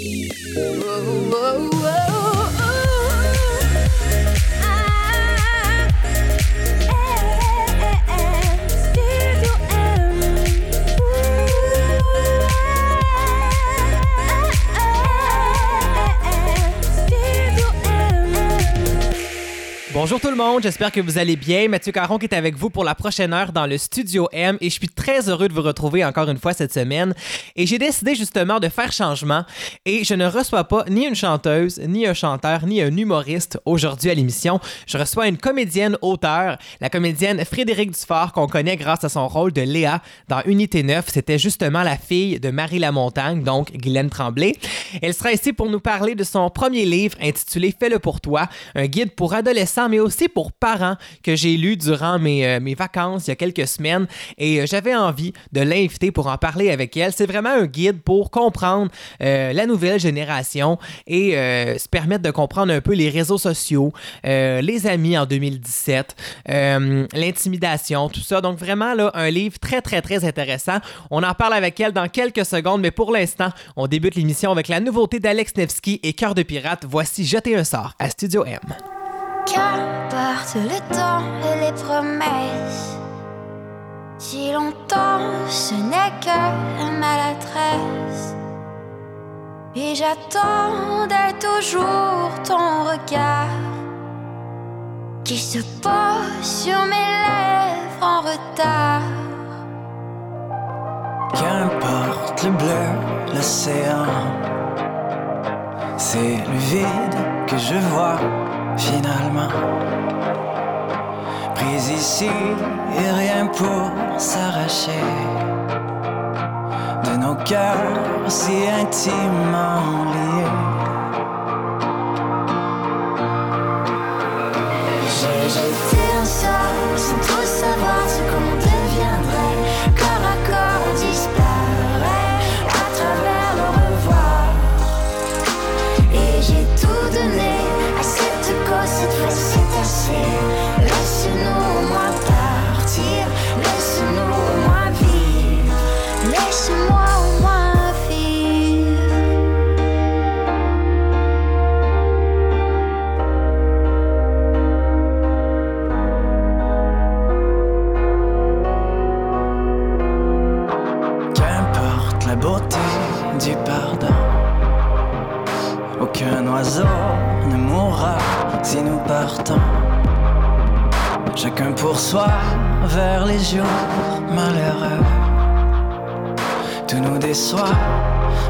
Oh. Bonjour tout le monde, j'espère que vous allez bien. Mathieu Caron qui est avec vous pour la prochaine heure dans le Studio M et je suis très heureux de vous retrouver encore une fois cette semaine. Et j'ai décidé justement de faire changement et je ne reçois pas ni une chanteuse, ni un chanteur, ni un humoriste aujourd'hui à l'émission. Je reçois une comédienne auteur, la comédienne Frédérique Dufort qu'on connaît grâce à son rôle de Léa dans Unité 9. C'était justement la fille de Marie Lamontagne, donc Guylaine Tremblay. Elle sera ici pour nous parler de son premier livre intitulé Fais-le pour toi, un guide pour adolescents mais aussi pour parents que j'ai lu durant mes, euh, mes, vacances il y a quelques semaines et euh, j'avais envie de l'inviter pour en parler avec elle. C'est vraiment un guide pour comprendre euh, la nouvelle génération et se permettre de comprendre un peu les réseaux sociaux, les amis en 2017, l'intimidation, tout ça. Donc vraiment là, un livre très très très intéressant. On en parle avec elle dans quelques secondes, mais pour l'instant, on débute l'émission avec la nouveauté d'Alex Nevsky et Cœur de pirate. Voici Jeter un sort à Studio M. Qu'importe le temps et les promesses. Si longtemps ce n'est que maladresse. Et j'attendais toujours ton regard qui se pose sur mes lèvres en retard. Qu'importe le bleu, l'océan, c'est le vide que je vois finalement. Prise ici et rien pour s'arracher de nos cœurs si intimement liés.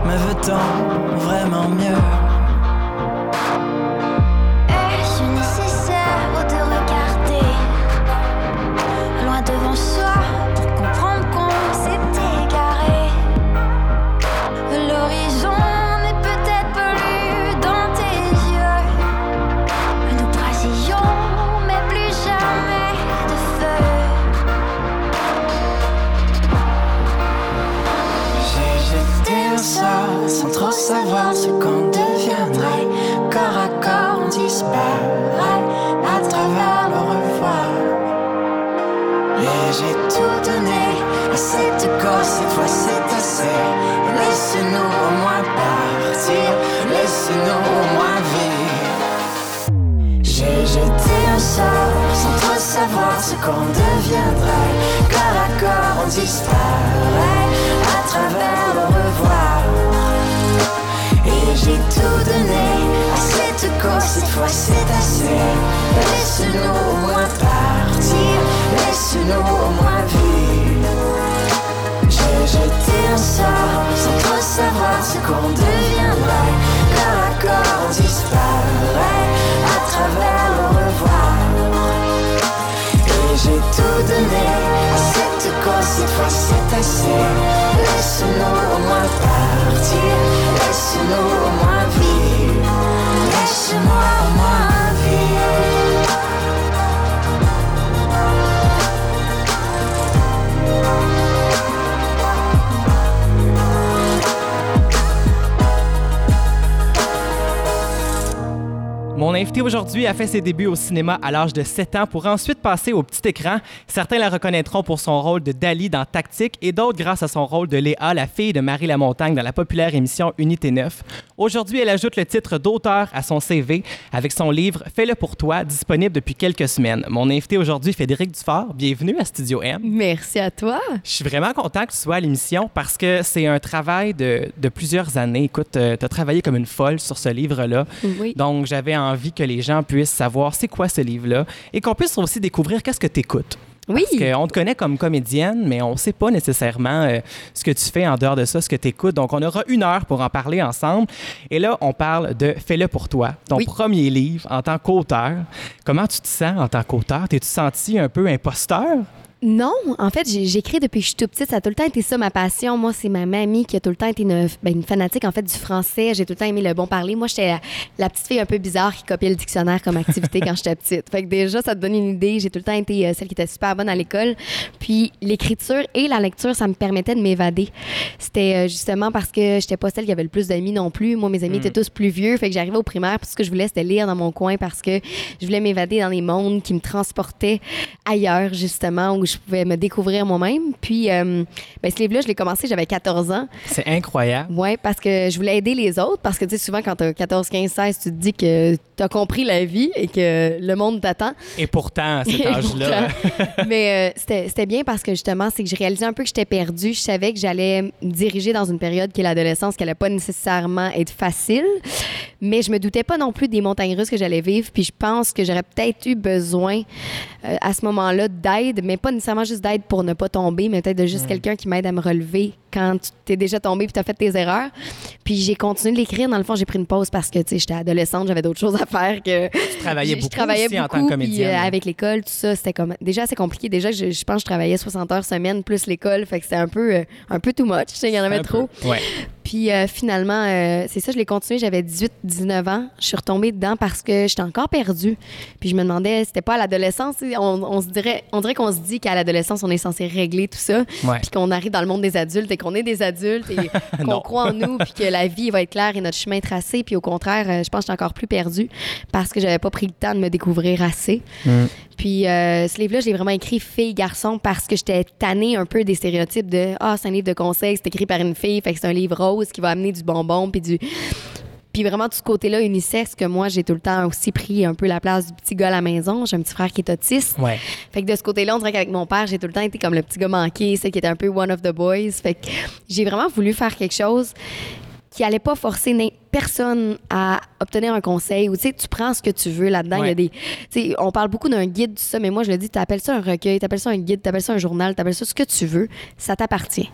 Mais veut-on vraiment mieux? Disparaît à travers le revoir. Et j'ai tout donné à cette cause, cette fois c'est assez. Laisse-nous au moins partir, laisse-nous au moins vivre. J'ai jeté un sort sans trop savoir ce qu'on deviendrait. Corps à corps, disparaît à travers le revoir. Et j'ai tout donné à cette cause, cette fois c'est assez. Laisse-nous au moins partir, laisse-nous au moins vivre. Laisse-moi au moins Mon invité aujourd'hui a fait ses débuts au cinéma à l'âge de 7 ans pour ensuite passer au petit écran. Certains la reconnaîtront pour son rôle de Dali dans Tactique et d'autres grâce à son rôle de Léa, la fille de Marie Lamontagne dans la populaire émission Unité 9. Aujourd'hui, elle ajoute le titre d'auteur à son CV avec son livre Fais-le pour toi, disponible depuis quelques semaines. Mon invité aujourd'hui, Frédéric Dufort. Bienvenue à Studio M. Merci à toi. Je suis vraiment content que tu sois à l'émission parce que c'est un travail de, de plusieurs années. Écoute, tu as travaillé comme une folle sur ce livre-là. Oui. Donc, j'avais envie que les gens puissent savoir c'est quoi ce livre-là et qu'on puisse aussi découvrir qu'est-ce que tu écoutes. Oui. Parce qu'on te connaît comme comédienne, mais on ne sait pas nécessairement euh, ce que tu fais en dehors de ça, ce que tu écoutes. Donc, on aura une heure pour en parler ensemble. Et là, on parle de Fais-le pour toi, ton Oui. premier livre en tant qu'auteur. Comment tu te sens en tant qu'auteur? T'es-tu senti un peu imposteur? Non, en fait, j'écris depuis que je suis toute petite. Ça a tout le temps été ça, ma passion. Moi, c'est ma mamie qui a tout le temps été une, ben, une fanatique, en fait, du français. J'ai tout le temps aimé le bon parler. Moi, j'étais la, la petite fille un peu bizarre qui copiait le dictionnaire comme activité quand j'étais petite. Fait que déjà, ça te donne une idée. J'ai tout le temps été euh, celle qui était super bonne à l'école. Puis l'écriture et la lecture, ça me permettait de m'évader. C'était euh, justement parce que j'étais pas celle qui avait le plus d'amis non plus. Moi, mes amis étaient tous plus vieux. Fait que j'arrivais au primaire, puis ce que je voulais, c'était lire dans mon coin parce que je voulais m'évader dans des mondes qui me transportaient ailleurs, justement, où je pouvais me découvrir moi-même. Puis, euh, ben, ce livre-là, je l'ai commencé, j'avais 14 ans. C'est incroyable. Ouais, parce que je voulais aider les autres. Parce que, tu sais, souvent, quand t'as 14, 15, 16, tu te dis que t'as compris la vie et que le monde t'attend. Et pourtant, à cet Et âge-là. Mais euh, c'était bien parce que justement, c'est que je réalisais un peu que j'étais perdue. Je savais que j'allais me diriger dans une période qui est l'adolescence, qui allait pas nécessairement être facile. Mais je me doutais pas non plus des montagnes russes que j'allais vivre. Puis je pense que j'aurais peut-être eu besoin euh, à ce moment-là d'aide, mais pas nécessairement juste d'aide pour ne pas tomber, mais peut-être de juste quelqu'un qui m'aide à me relever quand tu t'es déjà tombé puis tu as fait tes erreurs. Puis j'ai continué de l'écrire. Dans le fond, j'ai pris une pause parce que, j'étais adolescente, j'avais d'autres choses à faire que... tu travaillais Je- je beaucoup travaillais aussi en beaucoup, tant que puis, comédienne. euh, avec l'école, tout ça, c'était comme déjà assez compliqué. Déjà, je, je pense que je travaillais 60 heures semaine plus l'école, fait que c'était un peu, euh, un peu too much. Il y en avait Un trop. peu. Ouais. Puis euh, finalement, euh, c'est ça, je l'ai continué. J'avais 18-19 ans. Je suis retombée dedans parce que j'étais encore perdue. Puis je me demandais, c'était pas à l'adolescence. On, on se dirait, on dirait qu'on se dit qu'à l'adolescence, on est censé régler tout ça. Ouais. Puis qu'on arrive dans le monde des adultes et qu'on est des adultes et qu'on croit en nous. Puis que la vie va être claire et notre chemin tracé. Puis au contraire, euh, je pense que j'étais encore plus perdue parce que j'avais pas pris le temps de me découvrir assez. Mm. Puis euh, ce livre-là, j'ai vraiment écrit fille-garçon parce que j'étais tannée un peu des stéréotypes de Ah, c'est un livre de conseils, c'est écrit par une fille, fait que c'est un livre rose qui va amener du bonbon, puis du. Puis vraiment, tout ce côté-là unisexe que moi, j'ai tout le temps aussi pris un peu la place du petit gars à la maison. J'ai un petit frère qui est autiste. Ouais. Fait que de ce côté-là, on dirait qu'avec mon père, j'ai tout le temps été comme le petit gars manqué, celle qui était un peu one of the boys. Fait que j'ai vraiment voulu faire quelque chose qui allait pas forcer personne à obtenir un conseil ou tu sais tu prends ce que tu veux là-dedans. Il y a des tu sais on parle beaucoup d'un guide tout ça mais moi je le dis tu appelles ça un recueil tu appelles ça un guide tu appelles ça un journal tu appelles ça ce que tu veux ça t'appartient.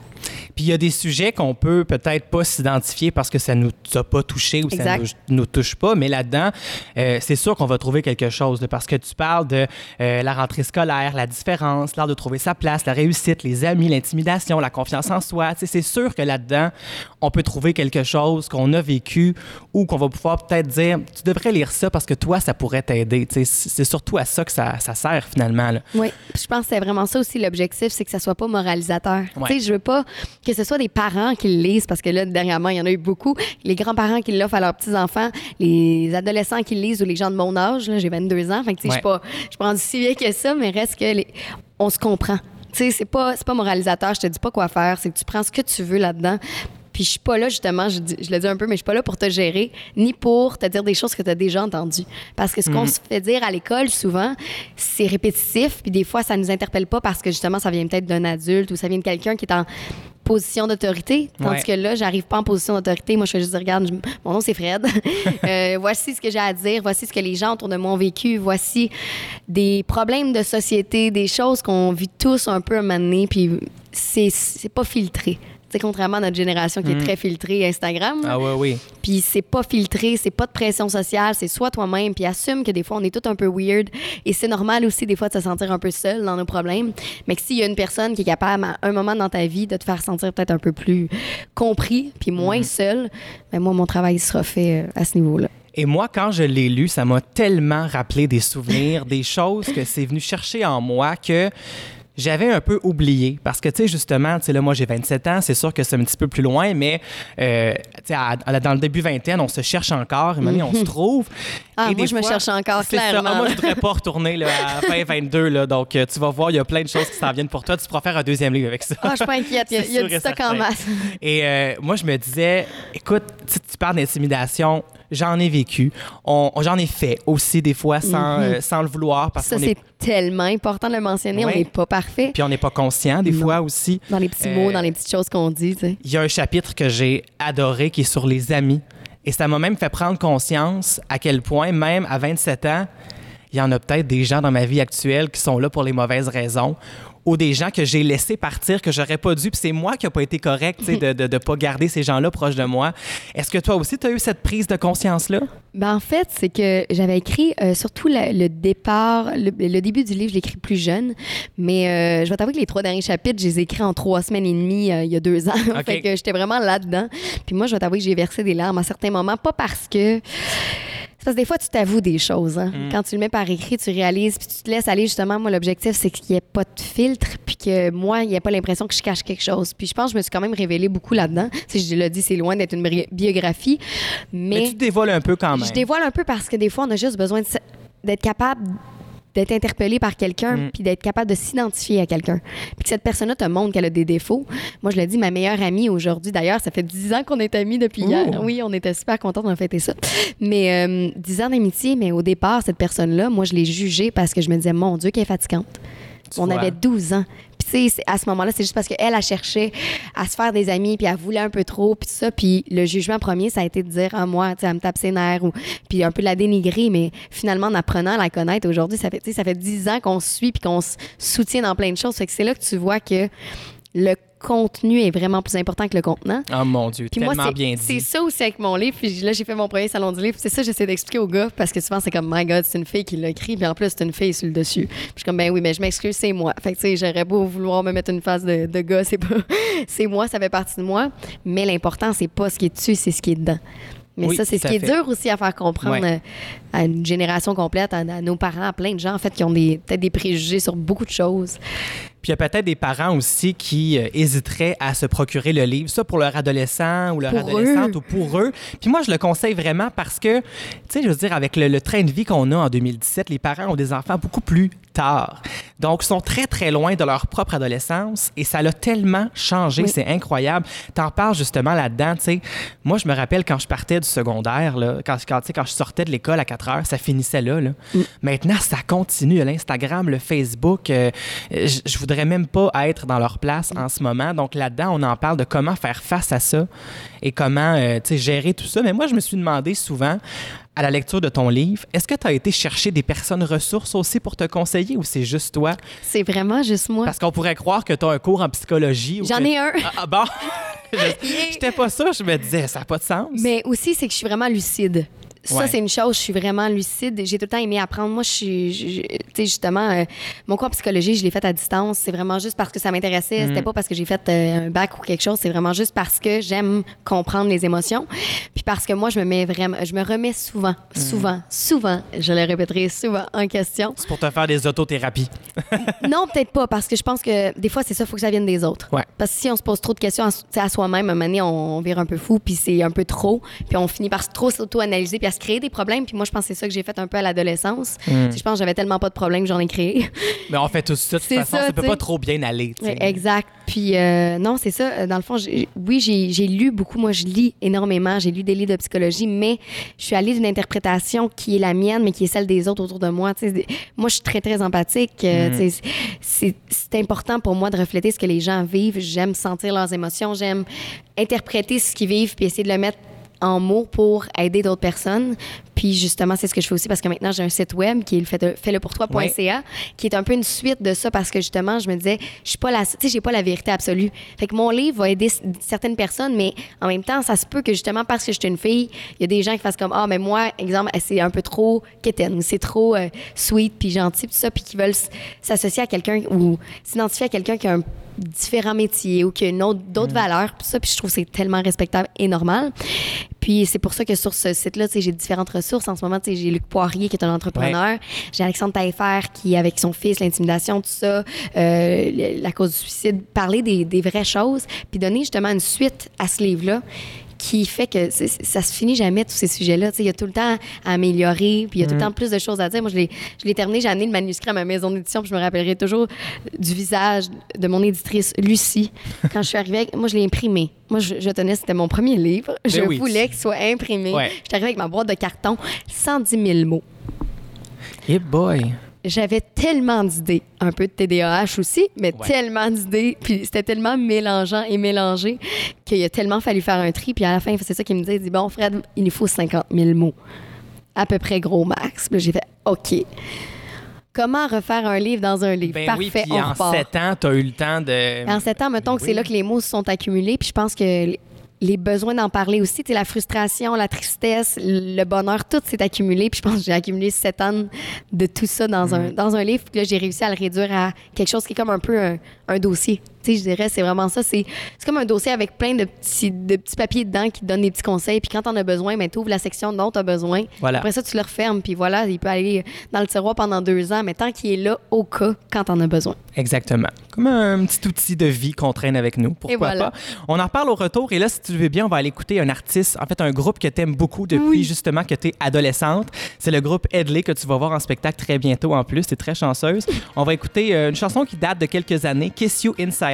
Puis il y a des sujets qu'on peut peut-être pas s'identifier parce que ça nous a pas touché ou ça nous, nous touche pas, mais là-dedans, euh, c'est sûr qu'on va trouver quelque chose là, parce que tu parles de euh, la rentrée scolaire, la différence, l'art de trouver sa place, la réussite, les amis, l'intimidation, la confiance en soi. Tu sais, C'est sûr que là-dedans, on peut trouver quelque chose qu'on a vécu ou qu'on va pouvoir peut-être dire, tu devrais lire ça parce que toi, ça pourrait t'aider. C'est surtout à ça que ça, ça sert finalement. là. Oui, je pense que c'est vraiment ça aussi l'objectif, c'est que ça soit pas moralisateur. Ouais. Tu sais, je veux pas que ce soit des parents qui le lisent parce que là dernièrement, il y en a eu beaucoup, les grands-parents qui l'offrent à leurs petits-enfants, les adolescents qui le lisent ou les gens de mon âge, j'ai 22 ans, fait que tu sais, je suis pas je suis pas rendue si vieille que ça, mais reste que les- on se comprend. Tu sais, c'est pas c'est pas moralisateur, je te dis pas quoi faire, c'est que tu prends ce que tu veux là-dedans. Puis je suis pas là, justement, je, dis- je le dis un peu, mais je suis pas là pour te gérer, ni pour te dire des choses que tu as déjà entendues. Parce que ce qu'on se fait dire à l'école, souvent, c'est répétitif, puis des fois, ça nous interpelle pas parce que, justement, ça vient peut-être d'un adulte ou ça vient de quelqu'un qui est en position d'autorité. Tandis Ouais. que là, j'arrive pas en position d'autorité. Moi, je fais juste dire, regarde, je- mon nom, c'est Fred. Euh, voici ce que j'ai à dire. Voici ce que les gens autour de moi ont vécu. Voici des problèmes de société, des choses qu'on vit tous un peu à un moment donné, puis c'est c'est pas filtré. Sais, contrairement à notre génération qui est très filtrée Instagram. Ah ouais, oui. Puis c'est pas filtré, c'est pas de pression sociale, c'est soit toi-même, puis assume que des fois on est tout un peu weird et c'est normal aussi des fois de se sentir un peu seul dans nos problèmes, mais que s'il y a une personne qui est capable à un moment dans ta vie de te faire sentir peut-être un peu plus compris puis moins seul, ben moi mon travail sera fait euh, à ce niveau-là. Et moi, quand je l'ai lu, ça m'a tellement rappelé des souvenirs, des choses que c'est venu chercher en moi que j'avais un peu oublié parce que, tu sais, justement, tu sais, là, moi, j'ai 27 ans, c'est sûr que c'est un petit peu plus loin, mais, euh, tu sais, dans le début vingtaine, on se cherche encore, et maintenant, on se trouve. Ah, Et moi, je me cherche encore, ça. clairement. Ah, moi, je voudrais pas retourner là, à 2022, là, donc euh, tu vas voir, il y a plein de choses qui s'en viennent pour toi. Tu pourras faire un deuxième livre avec ça. Ah, je suis pas inquiète. Il y a, du et stock en masse. Et euh, moi, je me disais, écoute, tu parles d'intimidation, j'en ai vécu. On, on- j'en ai fait aussi des fois sans, euh, sans le vouloir parce Mhm. Ça, c'est est, tellement important de le mentionner. Ouais. On n'est pas parfait. puis on n'est pas conscient des Non. fois aussi. Dans les petits Euh, mots, dans les petites choses qu'on dit. Il y a un chapitre que j'ai adoré qui est sur les amis. Et ça m'a même fait prendre conscience à quel point, même à 27 ans, il y en a peut-être des gens dans ma vie actuelle qui sont là pour les mauvaises raisons ou des gens que j'ai laissés partir que j'aurais pas dû. Puis c'est moi qui n'ai pas été correct de ne de, pas garder ces gens-là proches de moi. Est-ce que toi aussi, tu as eu cette prise de conscience-là? Ben, en fait, c'est que j'avais écrit euh, surtout la- le départ, le, le début du livre, je l'ai écrit plus jeune, mais euh, je vais t'avouer que les trois derniers chapitres, je les ai écrits en trois semaines et demie euh, il y a deux ans. OK. fait que j'étais vraiment là-dedans. Puis moi, je vais t'avouer que j'ai versé des larmes à certains moments, pas parce que. Parce que des fois, tu t'avoues des choses. hein. Quand tu le mets par écrit, tu réalises, puis tu te laisses aller. Justement, moi, l'objectif, c'est qu'il n'y ait pas de filtre, puis que moi, il n'y ait pas l'impression que je cache quelque chose. Puis je pense que je me suis quand même révélée beaucoup là-dedans. Si je l'ai dit, c'est loin d'être une biographie. Mais, tu te dévoiles un peu quand même. Je dévoile un peu parce que des fois, on a juste besoin d'être capable d'être interpellé par quelqu'un Mm. puis d'être capable de s'identifier à quelqu'un. Puis que cette personne-là te montre qu'elle a des défauts. Moi, je le dis, ma meilleure amie aujourd'hui, d'ailleurs, ça fait 10 ans qu'on est amis depuis hier. Oui, on était super contents d'en fêter ça. Mais euh, 10 ans d'amitié, mais au départ, cette personne-là, moi, je l'ai jugée parce que je me disais, mon Dieu, qu'elle est fatigante. Tu on vois. avait 12 ans. Tu sais, à ce moment-là, c'est juste parce qu'elle, elle cherchait à se faire des amis, puis elle voulait un peu trop, puis ça. Puis le jugement premier, ça a été de dire, ah, moi, tu sais, elle me tape ses nerfs, ou, puis un peu de la dénigrer. Mais finalement, en apprenant à la connaître aujourd'hui, ça fait, ça fait 10 ans qu'on se suit, puis qu'on se soutient dans plein de choses. Fait que c'est là que tu vois que le contenu est vraiment plus important que le contenant. Oh mon Dieu, Puis tellement c'est- bien c'est dit. ça aussi avec mon livre. Puis là, j'ai fait mon premier salon du livre. C'est ça que j'essaie d'expliquer aux gars parce que souvent, c'est comme, my God, c'est une fille qui l'a écrit. Puis en plus, c'est une fille sur le dessus. Puis je suis comme, ben oui, mais je m'excuse, c'est moi. Fait que, tu sais, j'aurais beau vouloir me mettre une face de, de gars, c'est pas. c'est moi, ça fait partie de moi. Mais l'important, c'est pas ce qui est dessus, c'est ce qui est dedans. Mais Oui, ça, c'est ce qui est dur aussi à faire comprendre Ouais. à une génération complète, à, à nos parents, à plein de gens, en fait, qui ont peut-être des préjugés sur beaucoup de choses. Puis il y a peut-être des parents aussi qui euh, hésiteraient à se procurer le livre, ça pour leur adolescent ou leur Pour adolescente eux. ou pour eux. Puis moi, je le conseille vraiment parce que, tu sais, je veux dire, avec le, le train de vie qu'on a en 2017, les parents ont des enfants beaucoup plus tard. Donc, ils sont très, très loin de leur propre adolescence et ça l'a tellement changé. Oui. C'est incroyable. T'en parles justement là-dedans, tu sais. Moi, je me rappelle quand je partais du secondaire, là, quand, quand, je sortais de l'école à 4 heures, ça finissait là. là. Maintenant, ça continue. L'Instagram, le Facebook, euh, je, je voudrais même pas être dans leur place en ce moment. Donc là-dedans, on en parle de comment faire face à ça et comment euh, tu sais, gérer tout ça. Mais moi, je me suis demandé souvent, à la lecture de ton livre, est-ce que tu as été chercher des personnes ressources aussi pour te conseiller ou c'est juste toi? C'est vraiment juste moi. Parce qu'on pourrait croire que tu as un cours en psychologie. ou J'en que- ai un. Ah, ah, bon? Je- J'étais pas ça. Je me disais, ça n'a pas de sens. Mais aussi, c'est que je suis vraiment lucide. Ça, Ouais. c'est une chose, je suis vraiment lucide. J'ai tout le temps aimé apprendre. Moi, je suis, je- tu sais, justement, euh, mon cours en psychologie, je l'ai fait à distance. C'est vraiment juste parce que ça m'intéressait. Mm. C'était pas parce que j'ai fait euh, un bac ou quelque chose. C'est vraiment juste parce que j'aime comprendre les émotions. Puis parce que moi, je me mets vraiment, je me remets souvent, Mm. souvent, souvent, je le répéterai souvent en question. C'est pour te faire des autothérapies. Non, peut-être pas, parce que je pense que des fois, c'est ça, il faut que ça vienne des autres. Ouais. Parce que si on se pose trop de questions à, à soi-même, à un moment donné, on, on vire un peu fou, puis c'est un peu trop, puis on finit par trop s'auto-analyser, puis à se créer des problèmes. Puis moi, je pense que c'est ça que j'ai fait un peu à l'adolescence. Sais, Je pense que j'avais tellement pas de problèmes que j'en ai créé. Mais on fait tout ça. De toute façon, ça, ça, peut pas trop bien aller. exact. Puis euh, non, c'est ça. Euh, Dans le fond, oui, j'ai lu beaucoup. Moi, je lis énormément. J'ai lu des livres de psychologie, mais je suis allée d'une interprétation qui est la mienne, mais qui est celle des autres autour de moi. Moi, je suis très, très empathique. Euh, C'est c'est important pour moi de refléter ce que les gens vivent. J'aime sentir leurs émotions. J'aime interpréter ce qu'ils vivent puis essayer de le mettre en mots pour aider d'autres personnes. Puis justement, c'est ce que je fais aussi parce que maintenant, j'ai un site web qui est le fait- fais-le pour toi.ca qui est un peu une suite de ça parce que justement, je me disais, je suis pas la, tu sais, j'ai pas la vérité absolue. Fait que mon livre va aider certaines personnes, mais en même temps, ça se peut que justement parce que je suis une fille, il y a des gens qui fassent comme, ah, mais moi, exemple, c'est un peu trop quétaine ou c'est trop euh, sweet puis gentil puis ça, puis qui veulent s'associer à quelqu'un ou s'identifier à quelqu'un qui a un différent métier ou qui autre- d'autres valeurs puis ça puis je trouve que c'est tellement respectable et normal Puis c'est pour ça que sur ce site-là, j'ai différentes ressources. En ce moment, j'ai Luc Poirier qui est un entrepreneur. J'ai Alexandre Taillefer qui, avec son fils, l'intimidation, tout ça, euh, la cause du suicide, parler des, des vraies choses, puis donner justement une suite à ce livre-là qui fait que ça se finit jamais, tous ces sujets-là. Il y a tout le temps à améliorer, puis il y a tout le temps plus de choses à dire. Moi, je l'ai je terminé, j'ai amené le manuscrit à ma maison d'édition, puis je me rappellerai toujours du visage de mon éditrice, Lucie, quand je suis arrivée. moi, je l'ai imprimé. Moi, je, je tenais, c'était mon premier livre. Je Ben oui. voulais qu'il soit imprimé. Ouais. Je suis arrivée avec ma boîte de carton, 110 000 mots. Hey boy. J'avais tellement d'idées, un peu de TDAH aussi, mais Ouais. tellement d'idées, puis c'était tellement mélangeant et mélangé qu'il a tellement fallu faire un tri. Puis à la fin, c'est ça qu'il me dit, il dit, bon, Fred, il nous faut 50 000 mots, à peu près gros max. Puis j'ai fait, OK. Comment refaire un livre dans un livre? Ben Parfait, oui, puis on en repart. sept ans, tu as eu le temps de. En sept ans, mettons que c'est là que les mots se sont accumulés. Puis je pense que les- besoins d'en parler aussi, tu sais, la frustration, la tristesse, le bonheur, tout s'est accumulé. Puis je pense que j'ai accumulé sept ans de tout ça dans, un, Mm. dans un livre. Puis là, j'ai réussi à le réduire à quelque chose qui est comme un peu un, un dossier. Je dirais, c'est vraiment ça. C'est comme un dossier avec plein de petits, de petits papiers dedans qui te donnent des petits conseils. Puis quand t'en as besoin, ben, tu ouvres la section dont tu as besoin. Voilà. Après ça, tu le refermes. Puis voilà, il peut aller dans le tiroir pendant deux ans, mais tant qu'il est là au cas quand t'en as besoin. Exactement. Comme un petit outil de vie qu'on traîne avec nous. Pourquoi voilà. pas? On en reparle au retour. Et là, si tu veux bien, on va aller écouter un artiste, en fait, un groupe que tu aimes beaucoup depuis justement que tu es adolescente. C'est le groupe Headley que tu vas voir en spectacle très bientôt en plus. Tu es très chanceuse. On va écouter euh, une chanson qui date de quelques années, Kiss You Inside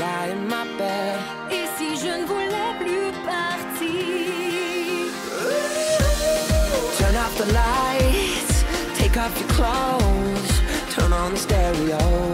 lie in my bed. Et si je ne voulais plus partir? Turn off the lights, take off your clothes, turn on the stereo.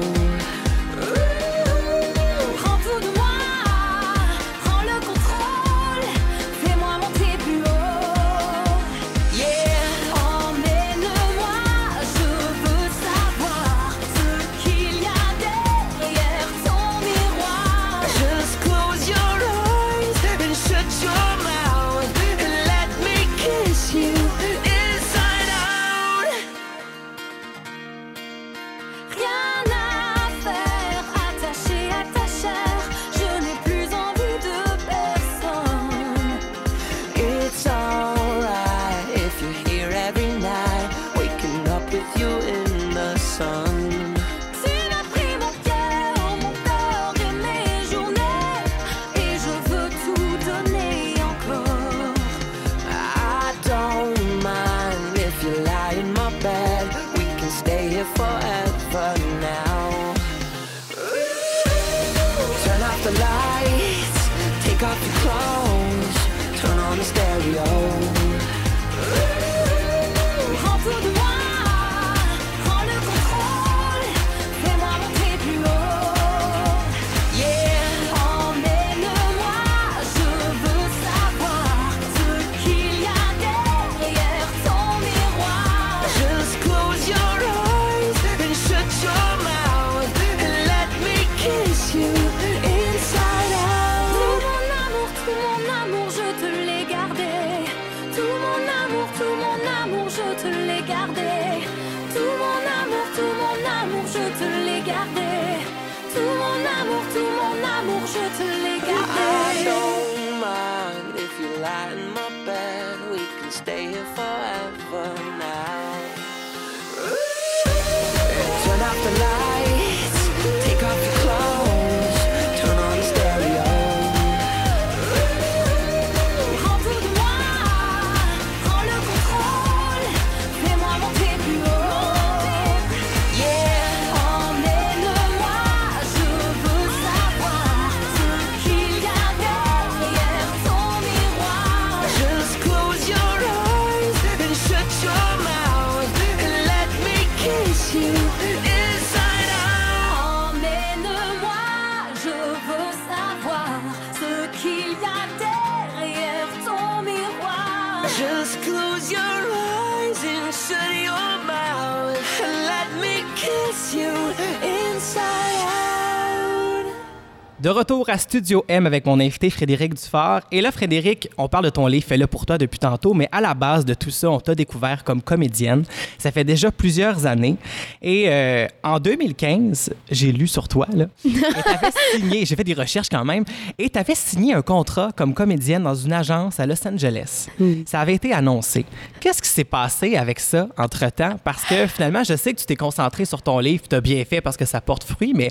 De retour à Studio M avec mon invité Frédéric Dufort. Et là, Frédéric, on parle de ton livre Fais-le pour toi depuis tantôt, mais à la base de tout ça, on t'a découvert comme comédienne. Ça fait déjà plusieurs années. Et euh, en 2015, j'ai lu sur toi, là, et t'avais signé, j'ai fait des recherches quand même, et t'avais signé un contrat comme comédienne dans une agence à Los Angeles. Ça avait été annoncé. Qu'est-ce qui s'est passé avec ça entre-temps? Parce que finalement, je sais que tu t'es concentré sur ton livre, tu as bien fait parce que ça porte fruit, mais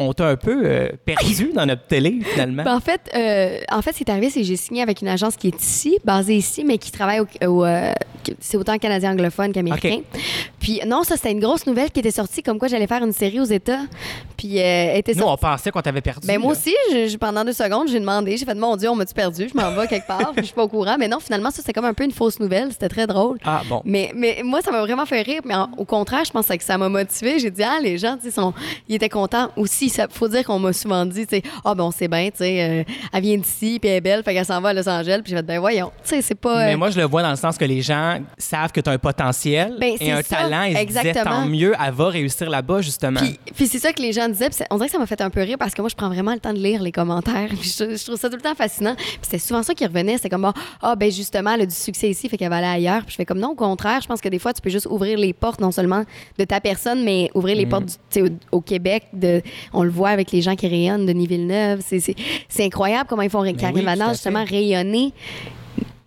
on t'a un peu euh, perdu dans notre télé, finalement? Ben, en fait, euh, en fait, ce qui est arrivé, c'est que j'ai signé avec une agence qui est ici, basée ici, mais qui travaille au, au, euh, c'est autant canadien anglophone qu'américain. Puis non, ça c'était une grosse nouvelle qui était sortie, comme quoi j'allais faire une série aux États. Puis euh, elle était Nous, on pensait qu'on t'avait perdu. Ben moi là. aussi, je- je- pendant deux secondes, j'ai demandé, j'ai fait mon Dieu, on m'a-tu perdu, je m'en vais quelque part, puis je suis pas au courant. Mais non, finalement, ça c'était comme un peu une fausse nouvelle, c'était très drôle. Ah, bon. Mais, mais moi, ça m'a vraiment fait rire. Mais en- au contraire, je pense que ça m'a motivé. J'ai dit, ah, les gens, tu sais, sont- ils étaient contents aussi. Il faut dire qu'on m'a souvent dit, tu sais, ah, ben, on sait bien, tu sais, euh, elle vient d'ici, puis elle est belle, fait qu'elle s'en va à Los Angeles. Puis j'ai fait, ben, voyons, tu sais, c'est pas. Mais euh, moi, je le vois dans le sens que les gens savent que tu as un potentiel Ben, et c'est un ça, talent. Ils se disaient, exactement. tant mieux, elle va réussir là-bas, justement. Puis, puis c'est ça que les gens Puis c'est- on dirait que ça m'a fait un peu rire parce que moi, je prends vraiment le temps de lire les commentaires. Je, je trouve ça tout le temps fascinant. Puis c'était souvent ça qui revenait. C'était comme, ah, ah, ben justement, elle a du succès ici, fait qu'elle va aller ailleurs. Puis je fais comme, non, au contraire, je pense que des fois, tu peux juste ouvrir les portes, non seulement de ta personne, mais ouvrir Mm. les portes du- au, au Québec. De, on le voit avec les gens qui rayonnent, Denis Villeneuve. C'est, c'est, c'est incroyable comment ils font, Karine Ben oui, à justement, rayonner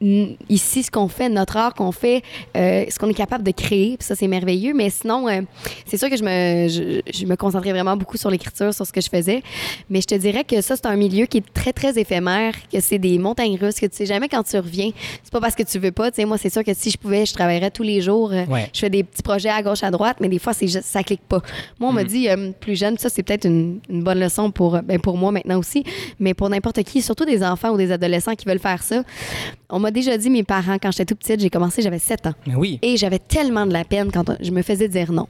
ici ce qu'on fait, notre art qu'on fait, euh, ce qu'on est capable de créer. Puis ça, c'est merveilleux. Mais sinon, euh, c'est sûr que je me, je, je me concentrais vraiment beaucoup sur l'écriture, sur ce que je faisais. Mais je te dirais que ça, c'est un milieu qui est très, très éphémère, que c'est des montagnes russes, que tu sais jamais quand tu reviens. C'est pas parce que tu veux pas. Tu sais, moi, c'est sûr que si je pouvais, je travaillerais tous les jours. Euh, Ouais. Je fais des petits projets à gauche, à droite, mais des fois, c'est juste, ça clique pas. Moi, on Mm. m'a dit, euh, plus jeune, ça, c'est peut-être une, une bonne leçon pour, euh, ben, pour moi maintenant aussi, mais pour n'importe qui, surtout des enfants ou des adolescents qui veulent faire ça. On m'a déjà dit, mes parents, quand j'étais tout petite, j'ai commencé, j'avais 7 ans. Mais oui. Et j'avais tellement de la peine quand je me faisais dire non.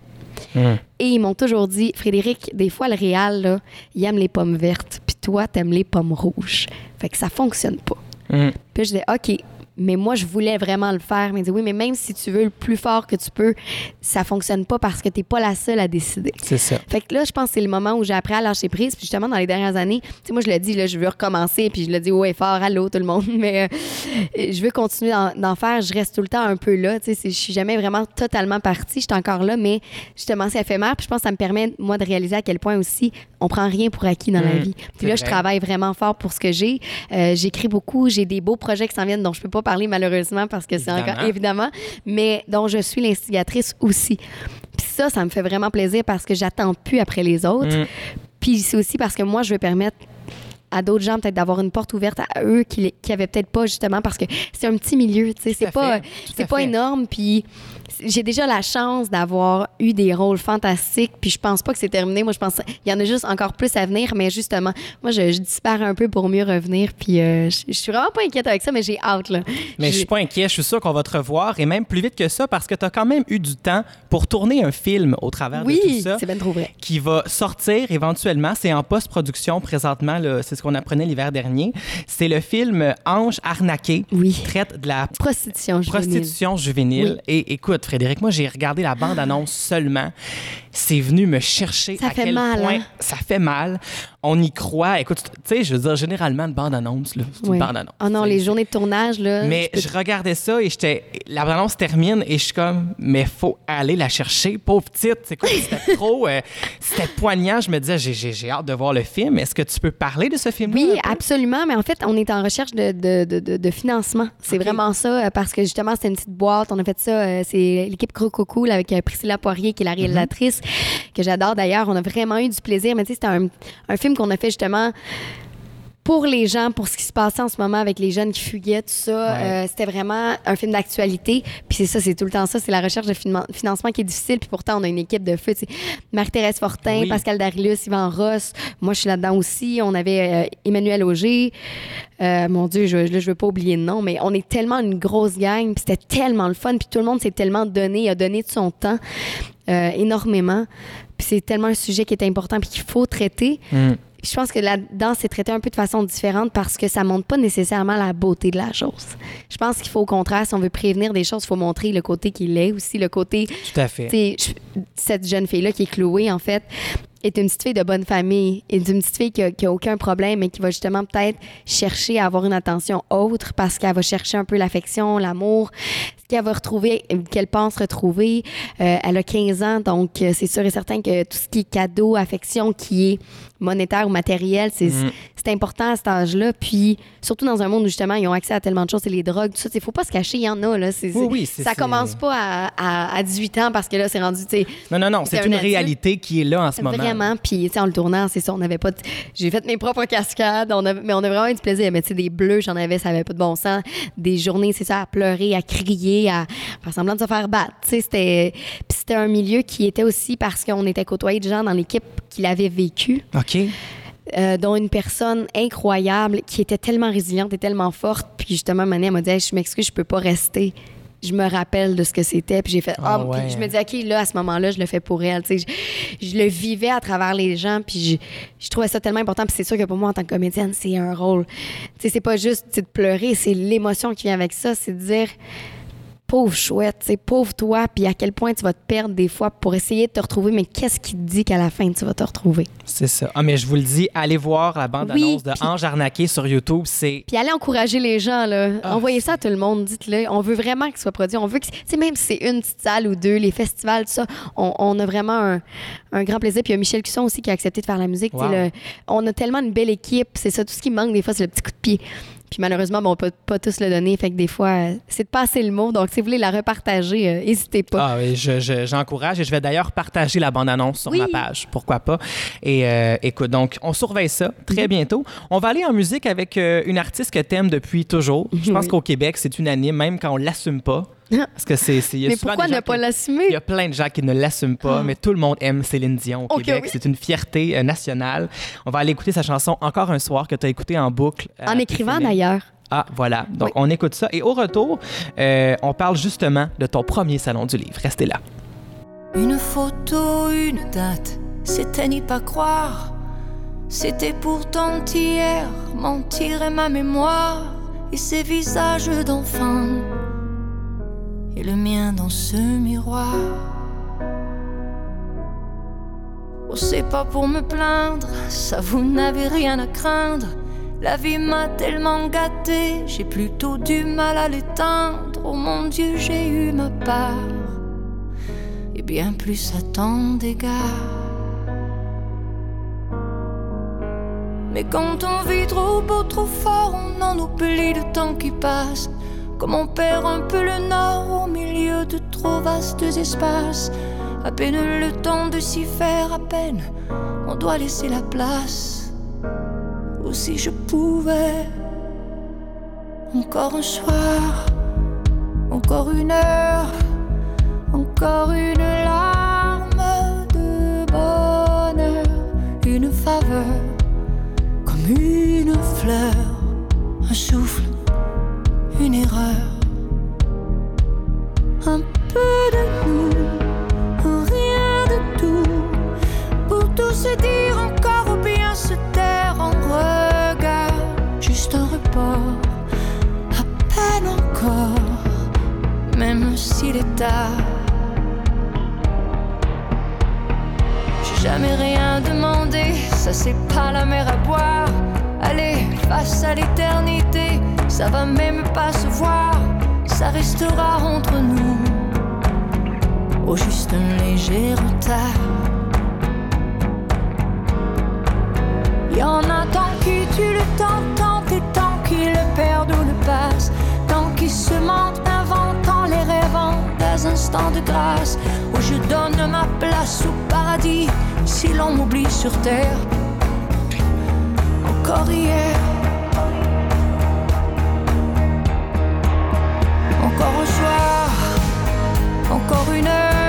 Hum. Et ils m'ont toujours dit, Frédéric, des fois, le réal, là, il aime les pommes vertes, puis toi, t'aimes les pommes rouges. Fait que ça fonctionne pas. Hum. Puis je disais, OK, mais moi, je voulais vraiment le faire. Mais il dit, oui, mais même si tu veux le plus fort que tu peux, ça fonctionne pas parce que t'es pas la seule à décider. C'est ça. Fait que là, je pense que c'est le moment où j'ai appris à lâcher prise. Puis justement, dans les dernières années, tu sais, moi, je le dis, là, je veux recommencer. Puis je le dis et fort, allô, tout le monde. Mais euh, je veux continuer d'en, faire. Je reste tout le temps un peu là. Tu sais, je suis jamais vraiment totalement partie. Je suis encore là. Mais justement, c'est éphémère. Puis je pense que ça me permet, moi, de réaliser à quel point aussi on prend rien pour acquis dans la Mm, vie. Puis là, je travaille vraiment fort pour ce que j'ai. Euh, J'écris beaucoup. J'ai des beaux projets qui s'en viennent dont je peux pas parler malheureusement parce que c'est encore évidemment, mais dont je suis l'instigatrice aussi. Puis ça, ça me fait vraiment plaisir parce que j'attends plus après les autres. Mm. Puis c'est aussi parce que moi, je veux permettre à d'autres gens peut-être d'avoir une porte ouverte à eux qui, qui avaient peut-être pas justement parce que c'est un petit milieu, tu sais, c'est pas c'est à pas fait. énorme puis j'ai déjà la chance d'avoir eu des rôles fantastiques puis je pense pas que c'est terminé. Moi je pense il y en a juste encore plus à venir mais justement, moi je, je disparais un peu pour mieux revenir puis euh, je, je suis vraiment pas inquiète avec ça mais j'ai hâte là. Mais je suis pas inquiet, je suis sûr qu'on va te revoir et même plus vite que ça parce que tu as quand même eu du temps pour tourner un film au travers de tout Oui, ça. c'est bien trop vrai. qui va sortir éventuellement. C'est en post-production présentement. C'est ce qu'on apprenait l'hiver dernier. C'est le film Ange arnaqué. Oui. qui traite de la Prostitution juvénile. prostitution juvénile. Et écoute, Frédéric, moi, j'ai regardé la bande-annonce seulement. C'est venu me chercher Ça à fait quel mal, point hein? ça fait mal. On y croit. Écoute, tu sais, je veux dire, généralement, une bande-annonce, c'est Oui. une bande-annonce. Oh non, les journées de tournage là. mais je regardais ça et j'étais. La bande-annonce termine et je suis comme, mais faut aller la chercher, pauvre petite. C'est quoi? C'était trop. euh, c'était poignant. Je me disais, j'ai- hâte de voir le film. Est-ce que tu peux parler de ce film-là? Oui, absolument. Mais en fait, on est en recherche de, de, de, de- financement. C'est vraiment ça, euh, parce que justement, c'était une petite boîte. On a fait ça. euh, c'est l'équipe Croco Cool avec Priscilla Poirier, qui est la Mhm. réalisatrice, que j'adore d'ailleurs. On a vraiment eu du plaisir. Mais tu sais, c'était un, un film qu'on a fait justement pour les gens, pour ce qui se passait en ce moment avec les jeunes qui fuguaient, tout ça. Ouais. Euh, c'était vraiment un film d'actualité. Puis c'est ça, c'est tout le temps ça. C'est la recherche de finan- financement qui est difficile. Puis pourtant, on a une équipe de feu. Marie-Thérèse Fortin, Oui. Pascal Darius, Yvan Ross. Moi, je suis là-dedans aussi. On avait euh, Emmanuel Auger. Euh, mon Dieu, je, là, je veux pas oublier le nom, mais on est tellement une grosse gang. Puis c'était tellement le fun. Puis tout le monde s'est tellement donné, a donné de son temps euh, énormément. Puis c'est tellement un sujet qui est important puis qu'il faut traiter. Mm. je pense que là-dedans, c'est traité un peu de façon différente parce que ça montre pas nécessairement la beauté de la chose. Je pense qu'il faut au contraire, si on veut prévenir des choses, il faut montrer le côté qu'il est aussi, le côté. Tout à fait. Je- cette jeune fille-là qui est clouée, en fait, est une petite fille de bonne famille, est une petite fille qui a, qui a aucun problème, mais qui va justement peut-être chercher à avoir une attention autre parce qu'elle va chercher un peu l'affection, l'amour, ce qu'elle va retrouver, qu'elle pense retrouver. Euh, elle a 15 ans, donc euh, c'est sûr et certain que tout ce qui est cadeau, affection, qui est monétaire ou matériel, c'est Mm. c'est important à cet âge-là. Puis surtout dans un monde où justement ils ont accès à tellement de choses, c'est les drogues, tout ça. Il faut pas se cacher, il y en a. Là. Oui, oui, ça commence pas à, à- à 18 ans parce que là, c'est rendu, tu sais, Non, non, non, C'est c'est un une adulte. réalité qui est là en ce moment. Vraiment. Puis, tu sais, en le tournant, c'est ça, on n'avait pas. de- J'ai fait mes propres cascades, on avait- mais on a vraiment eu du plaisir. Mais tu sais, des bleus, j'en avais, ça avait pas de bon sens. Des journées, c'est ça, à pleurer, à crier, à faire semblant de se faire battre. Tu sais, c'était. Puis c'était un milieu qui était aussi parce qu'on était côtoyés de gens dans l'équipe qui l'avaient vécu. OK. Euh, dont une personne incroyable qui était tellement résiliente et tellement forte. Puis justement, Mané, elle m'a dit Hey, Je m'excuse, je peux pas rester. Je me rappelle de ce que c'était. Puis j'ai fait Ah ouais. puis je me dis OK, là, à ce moment-là, je le fais pour elle. Tu sais, je, je le vivais à travers les gens. Puis je, je trouvais ça tellement important. Puis c'est sûr que pour moi, en tant que comédienne, c'est un rôle. Tu sais, c'est pas juste de pleurer, c'est l'émotion qui vient avec ça. C'est de dire pauvre chouette, sais, pauvre toi, puis à quel point tu vas te perdre des fois pour essayer de te retrouver, mais qu'est-ce qui te dit qu'à la fin tu vas te retrouver? C'est ça. Ah, mais je vous le dis, allez voir la bande-annonce Oui, de Ange Arnaqué sur YouTube. C'est. Puis allez encourager les gens, là. Ah. Envoyez ça à tout le monde, dites-le. On veut vraiment qu'il soit produit. On veut que, tu sais, même si c'est une petite salle ou deux, les festivals, tout ça, on, on a vraiment un, un grand plaisir. Puis il y a Michel Cusson aussi qui a accepté de faire la musique. Wow. le- on a tellement une belle équipe. C'est ça, tout ce qui manque des fois, c'est le petit coup de pied. Puis malheureusement, bon, on peut pas tous le donner. Fait que des fois, euh, c'est de passer le mot. Donc, si vous voulez la repartager, euh, n'hésitez pas. Ah, oui, je- je- j'encourage et je vais d'ailleurs partager la bande-annonce sur Oui. ma page. Pourquoi pas? Et euh, écoute, donc, on surveille ça Mhm. très bientôt. On va aller en musique avec une artiste que t'aimes depuis toujours. Je pense Oui. qu'au Québec, c'est unanime, même quand on l'assume pas. Parce que c'est. Mais pourquoi ne pas l'assumer? Il y a plein de gens qui ne l'assument pas, Ah. mais tout le monde aime Céline Dion au Ok, Québec. oui. C'est une fierté euh, nationale. On va aller écouter sa chanson Encore un soir que tu as écouté en boucle. euh, En écrivant d'ailleurs. Ah, voilà. Donc, Oui. on écoute ça. Et au retour, euh, on parle justement de ton premier salon du livre. Restez là. Une photo, une date, c'était n'y pas croire. C'était pourtant hier, mentir est ma mémoire. Et ces visages d'enfants, et le mien dans ce miroir. Oh, c'est pas pour me plaindre, ça vous n'avez rien à craindre. La vie m'a tellement gâté, j'ai plutôt du mal à l'éteindre. Oh mon Dieu, j'ai eu ma part et bien plus à tant d'égards. Mais quand on vit trop beau, trop fort, on en oublie le temps qui passe. Comme on perd un peu le nord au milieu de trop vastes espaces. À peine le temps de s'y faire, à peine on doit laisser la place. Ou si je pouvais, encore un soir, encore une heure. Encore une larme de bonheur, une faveur, comme une fleur, un souffle, une erreur. Un peu de nous, rien de tout, pour tout se dire encore ou bien se taire en regard. Juste un report, à peine encore, même s'il est tard. J'ai jamais rien demandé, ça c'est pas la mer à boire. Allez, face à l'éternité, ça va même pas se voir, ça restera entre nous. Au juste un léger retard. Y en a tant qui tuent le temps, tant et tant qui le perdent ou le passent, tant qui se mentent, inventant les rêvant des instants de grâce où je donne ma place au paradis si l'on m'oublie sur terre. Encore hier, encore une heure,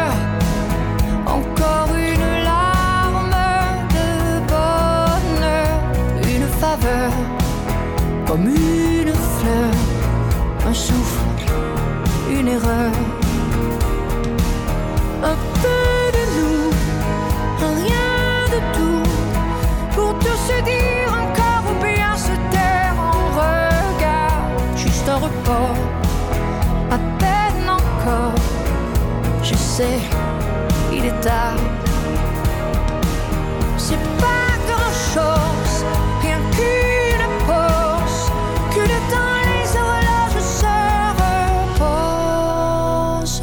il est tard. C'est pas grand chose, rien qu'une pause. Que le temps, les horloges se reposent.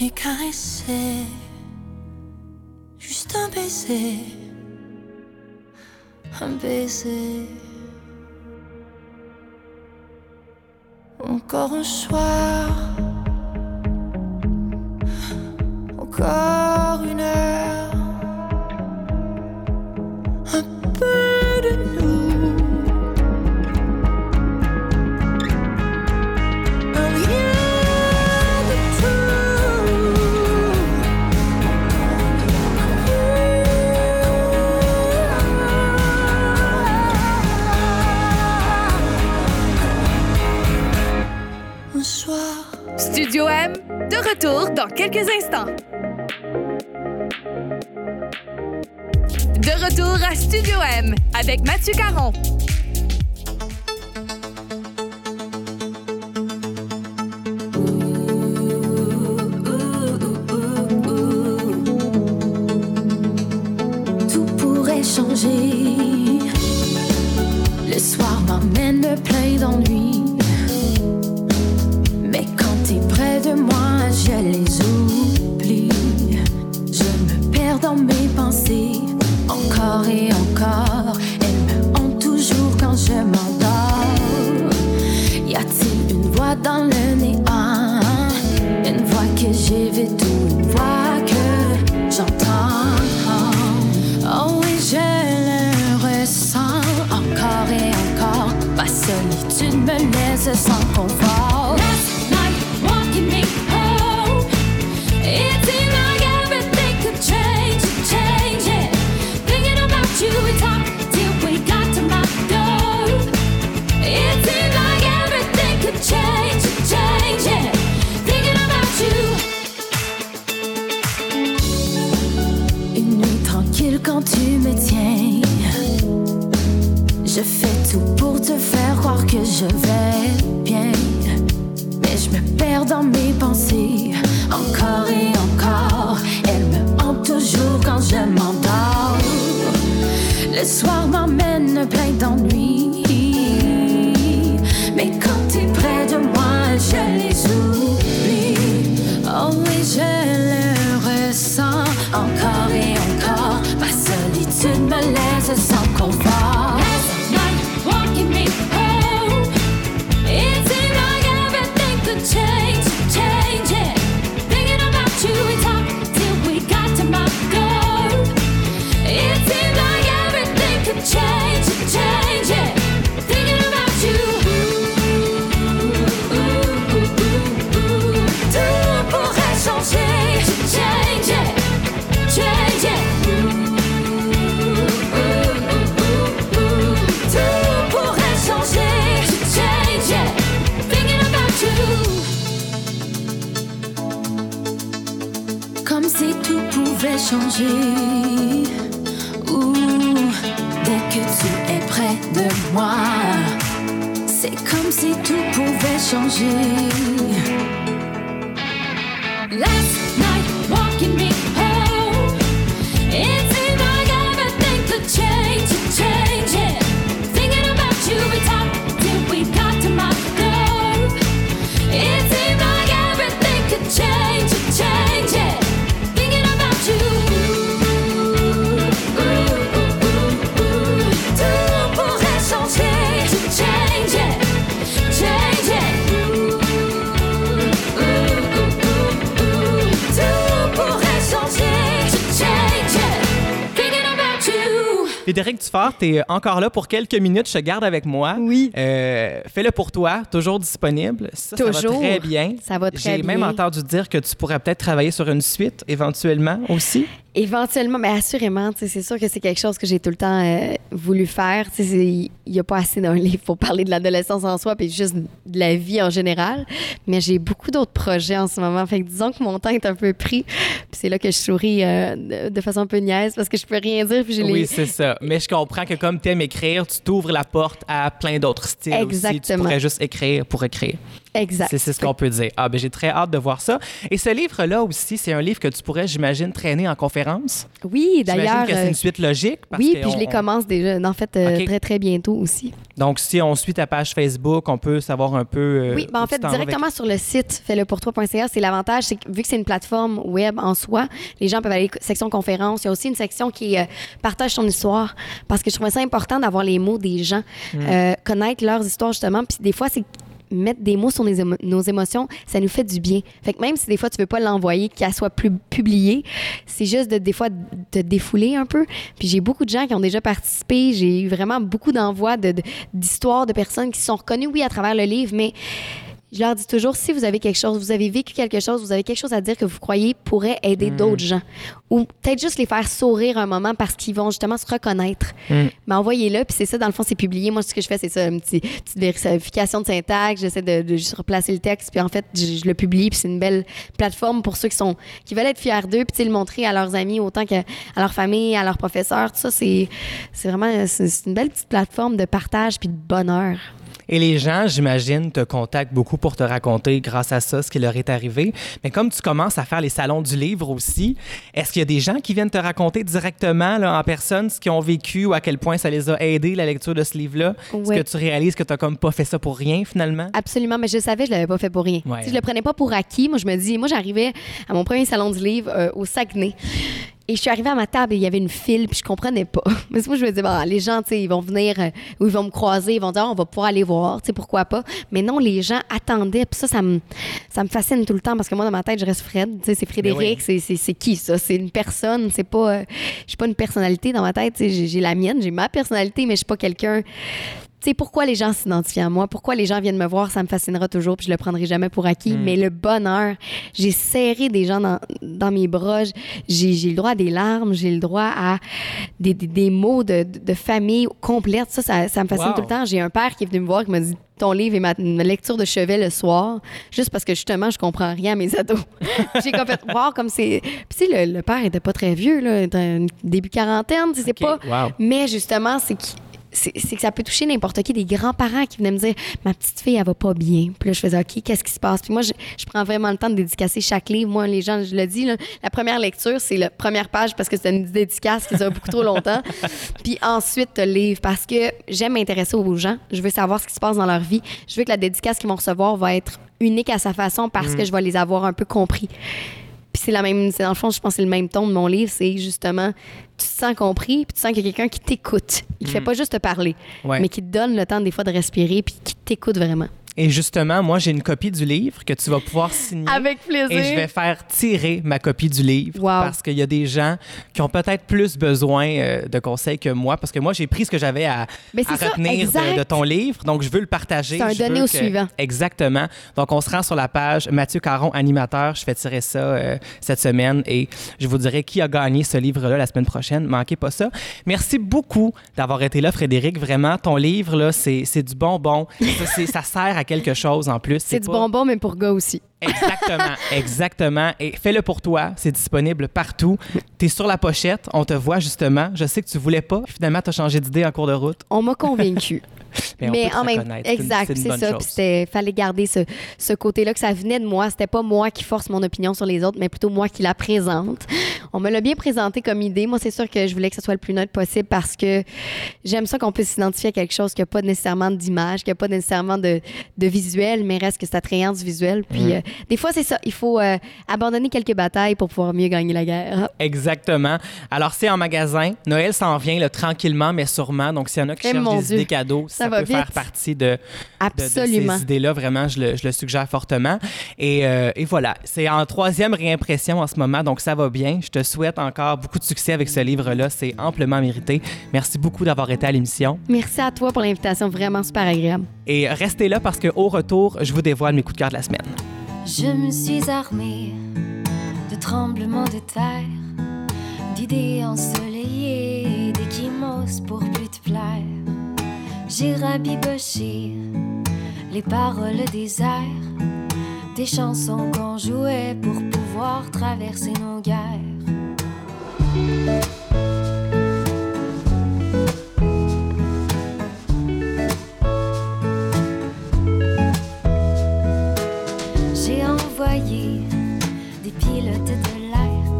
Et caresser, juste un baiser. Un baiser. Encore un soir, encore une heure, un peu de nous, un rien de tout. Un soir. Studio M, de retour dans quelques instants. De retour à Studio M avec Mathieu Caron. Le soir m'emmène plein d'ennuis. Mais quand t'es près de moi, je les oublie. Oh oui, je le ressens encore et encore. Ma solitude me laisse sans confort. Changer. Ouh, dès que tu es près de moi, c'est comme si tout pouvait changer. You. Frédéric Dufort, t'es encore là pour quelques minutes. Je te garde avec moi. Oui. Euh, Fais-le pour toi, toujours disponible. Ça, ça va Toujours. très bien. Ça va très J'ai même bien. entendu dire que tu pourrais peut-être travailler sur une suite éventuellement aussi. Éventuellement, mais assurément, c'est sûr que c'est quelque chose que j'ai tout le temps euh, voulu faire. Il n'y a pas assez d'un livre pour parler de l'adolescence en soi, puis juste de la vie en général. Mais j'ai beaucoup d'autres projets en ce moment. Fait que disons que mon temps est un peu pris. Puis c'est là que je souris euh, de, de façon un peu niaise parce que je peux rien dire. Puis j'ai Oui, les... c'est ça. Mais je comprends que comme tu aimes écrire, tu t'ouvres la porte à plein d'autres styles aussi. Tu Exactement. pourrais juste écrire pour écrire. Exact. C'est ce qu'on peut dire. Ah, ben j'ai très hâte de voir ça. Et ce livre-là aussi, c'est un livre que tu pourrais, j'imagine, traîner en conférence. Oui, d'ailleurs. que c'est euh, une suite logique. parce oui, que puis je les commence déjà, en fait, euh, très, très bientôt aussi. Donc, si on suit ta page Facebook, on peut savoir un peu. euh, Oui, ben en fait, avec- directement sur le site fais-le-pour-toi.ca, c'est l'avantage, c'est que vu que c'est une plateforme web en soi, les gens peuvent aller section conférence. Il y a aussi une section qui euh, partage ton histoire, parce que je trouvais ça important d'avoir les mots des gens, Mm. euh, connaître leurs histoires justement. Puis des fois, c'est mettre des mots sur nos, émo- nos émotions, ça nous fait du bien. Fait que même si des fois tu veux pas l'envoyer, qu'elle soit plus publiée, c'est juste de des fois te défouler un peu. Puis j'ai beaucoup de gens qui ont déjà participé, j'ai eu vraiment beaucoup d'envois de- de- d'histoires de, personnes qui se sont reconnues, oui, à travers le livre, mais je leur dis toujours, si vous avez quelque chose, vous avez vécu quelque chose, vous avez quelque chose à dire que vous croyez pourrait aider d'autres gens. Ou peut-être juste les faire sourire un moment parce qu'ils vont justement se reconnaître. Mais envoyez-le, puis c'est ça, dans le fond, c'est publié. Moi, ce que je fais, c'est ça, une petite, petite vérification de syntaxe. J'essaie de, de juste replacer le texte, puis en fait, je, je le publie, puis c'est une belle plateforme pour ceux qui sont qui veulent être fiers d'eux, puis le montrer à leurs amis autant qu'à leur famille, à leurs professeurs. Tout ça, c'est vraiment c'est une belle petite plateforme de partage puis de bonheur. Et les gens, j'imagine, te contactent beaucoup pour te raconter grâce à ça ce qui leur est arrivé. Mais comme tu commences à faire les salons du livre aussi, est-ce qu'il y a des gens qui viennent te raconter directement là, en personne ce qu'ils ont vécu ou à quel point ça les a aidés, la lecture de ce livre-là? Est-ce que tu réalises que tu n'as comme pas fait ça pour rien finalement? Absolument, mais je savais, je l'avais pas fait pour rien. Ouais. Je le prenais pas pour acquis. Moi, je me dis, moi, j'arrivais à mon premier salon du livre euh, au Saguenay. Et je suis arrivée à ma table et il y avait une file, puis je comprenais pas. Mais moi, je me disais, bon, les gens, tu sais, ils vont venir euh, ou ils vont me croiser, ils vont dire, Ah, on va pouvoir aller voir, tu sais, pourquoi pas. Mais non, les gens attendaient, puis ça, ça me, ça me fascine tout le temps parce que moi, dans ma tête, je reste Fred. Tu sais, c'est Frédéric, oui. c'est- c'est c'est qui ça? C'est une personne, c'est pas. euh, je suis pas une personnalité dans ma tête, tu sais, j'ai j'ai la mienne, j'ai ma personnalité, mais je suis pas quelqu'un tu sais, pourquoi les gens s'identifient à moi, pourquoi les gens viennent me voir, ça me fascinera toujours, puis je le prendrai jamais pour acquis. Mais le bonheur, j'ai serré des gens dans, dans mes bras, j'ai le droit à des larmes, j'ai le droit à des, des, des mots de, de, famille complète. Ça, ça, ça me fascine Wow. tout le temps. J'ai un père qui est venu me voir, qui m'a dit ton livre est ma, ma lecture de chevet le soir, juste parce que justement, je comprends rien à mes ados. j'ai fait voir comme c'est. Puis, tu sais, le, le père était pas très vieux, là, début quarantaine, tu sais, c'est Ok, pas. wow. Mais justement, c'est que c'est que ça peut toucher n'importe qui, des grands-parents qui venaient me dire ma petite fille elle va pas bien. Puis là je faisais OK, qu'est-ce qui se passe? Puis moi je, je prends vraiment le temps de dédicacer chaque livre. Moi les gens je le dis là, la première lecture c'est la première page parce que c'est une dédicace qui dure beaucoup trop longtemps. Puis ensuite le livre parce que j'aime m'intéresser aux gens, je veux savoir ce qui se passe dans leur vie. Je veux que la dédicace qu'ils vont recevoir va être unique à sa façon parce que je vais les avoir un peu compris. Puis c'est la même, c'est dans le fond, je pense que c'est le même ton de mon livre, c'est justement, tu te sens compris, puis tu sens qu'il y a quelqu'un qui t'écoute. Il ne fait pas juste te parler, Ouais. mais qui te donne le temps des fois de respirer, puis qui t'écoute vraiment. Et justement, moi, j'ai une copie du livre que tu vas pouvoir signer. Avec plaisir. Et je vais faire tirer ma copie du livre Wow. parce qu'il y a des gens qui ont peut-être plus besoin euh, de conseils que moi parce que moi, j'ai pris ce que j'avais à, Mais c'est à ça, retenir de, ton livre. Donc, je veux le partager. C'est un Je veux donné au que- suivant. Exactement. Donc, on se rend sur la page Mathieu Caron, animateur. Je fais tirer ça euh, cette semaine et je vous dirai qui a gagné ce livre-là la semaine prochaine. Manquez pas ça. Merci beaucoup d'avoir été là, Frédéric. Vraiment, ton livre, là, c'est c'est du bonbon. Ça, c'est- ça sert à quelque chose en plus. C'est du pas- bonbon, mais pour gars aussi. Exactement, exactement. Et fais-le pour toi, c'est disponible partout. Tu es sur la pochette, on te voit justement. Je sais que tu voulais pas, finalement tu as changé d'idée en cours de route. On m'a convaincu. Mais, on peut en même exact, c'est ça. Puis c'était fallait garder ce, ce côté-là que ça venait de moi. C'était pas moi qui force mon opinion sur les autres, mais plutôt moi qui la présente. On me l'a bien présenté comme idée. Moi, c'est sûr que je voulais que ce soit le plus neutre possible parce que j'aime ça qu'on puisse s'identifier à quelque chose qui n'a pas nécessairement d'image, qui n'a pas nécessairement de, de visuel, mais reste que c'est attrayant du visuel. Puis euh, des fois, c'est ça. Il faut euh, abandonner quelques batailles pour pouvoir mieux gagner la guerre. Exactement. Alors, c'est en magasin. Noël s'en vient là, tranquillement, mais sûrement. Donc, s'il y en a qui Eh, cherchent des idées cadeaux, ça, Ça va peut faire partie de, de- de Absolument. ces idées-là. Vraiment, je le, je le suggère fortement. Et, euh, et voilà, c'est en troisième réimpression en ce moment, donc ça va bien. Je te souhaite encore beaucoup de succès avec ce livre-là. C'est amplement mérité. Merci beaucoup d'avoir été à l'émission. Merci à toi pour l'invitation. Vraiment super agréable. Et restez là parce qu'au retour, je vous dévoile mes coups de cœur de la semaine. Je me suis armée de tremblements de terre, d'idées ensoleillées, d'échymoses pour plus te plaire. J'ai rabiboché les paroles des airs, des chansons qu'on jouait pour pouvoir traverser nos guerres. J'ai envoyé des pilotes de l'air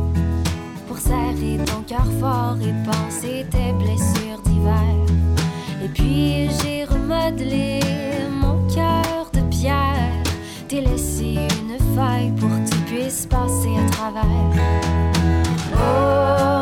pour serrer ton cœur fort et penser tes blessures d'hiver. Puis j'ai remodelé mon cœur de pierre, t'ai laissé une faille pour que tu puisses passer à travers. Oh.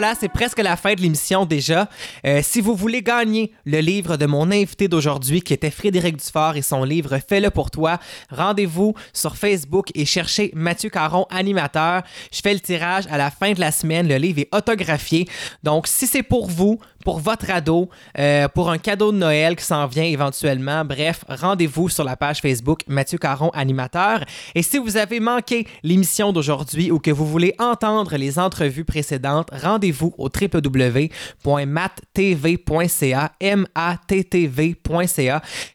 Voilà, c'est presque la fin de l'émission déjà. Euh, si vous voulez gagner le livre de mon invité d'aujourd'hui, qui était Frédéric Dufort et son livre Fais-le pour toi, rendez-vous sur Facebook et cherchez Mathieu Caron, animateur. Je fais le tirage à la fin de la semaine. Le livre est autographié. Donc, si c'est pour vous, pour votre ado, euh, pour un cadeau de Noël qui s'en vient éventuellement. Bref, rendez-vous sur la page Facebook Mathieu Caron Animateur. Et si vous avez manqué l'émission d'aujourd'hui ou que vous voulez entendre les entrevues précédentes, rendez-vous au www.mattv.ca, M-A-T-T-V.ca.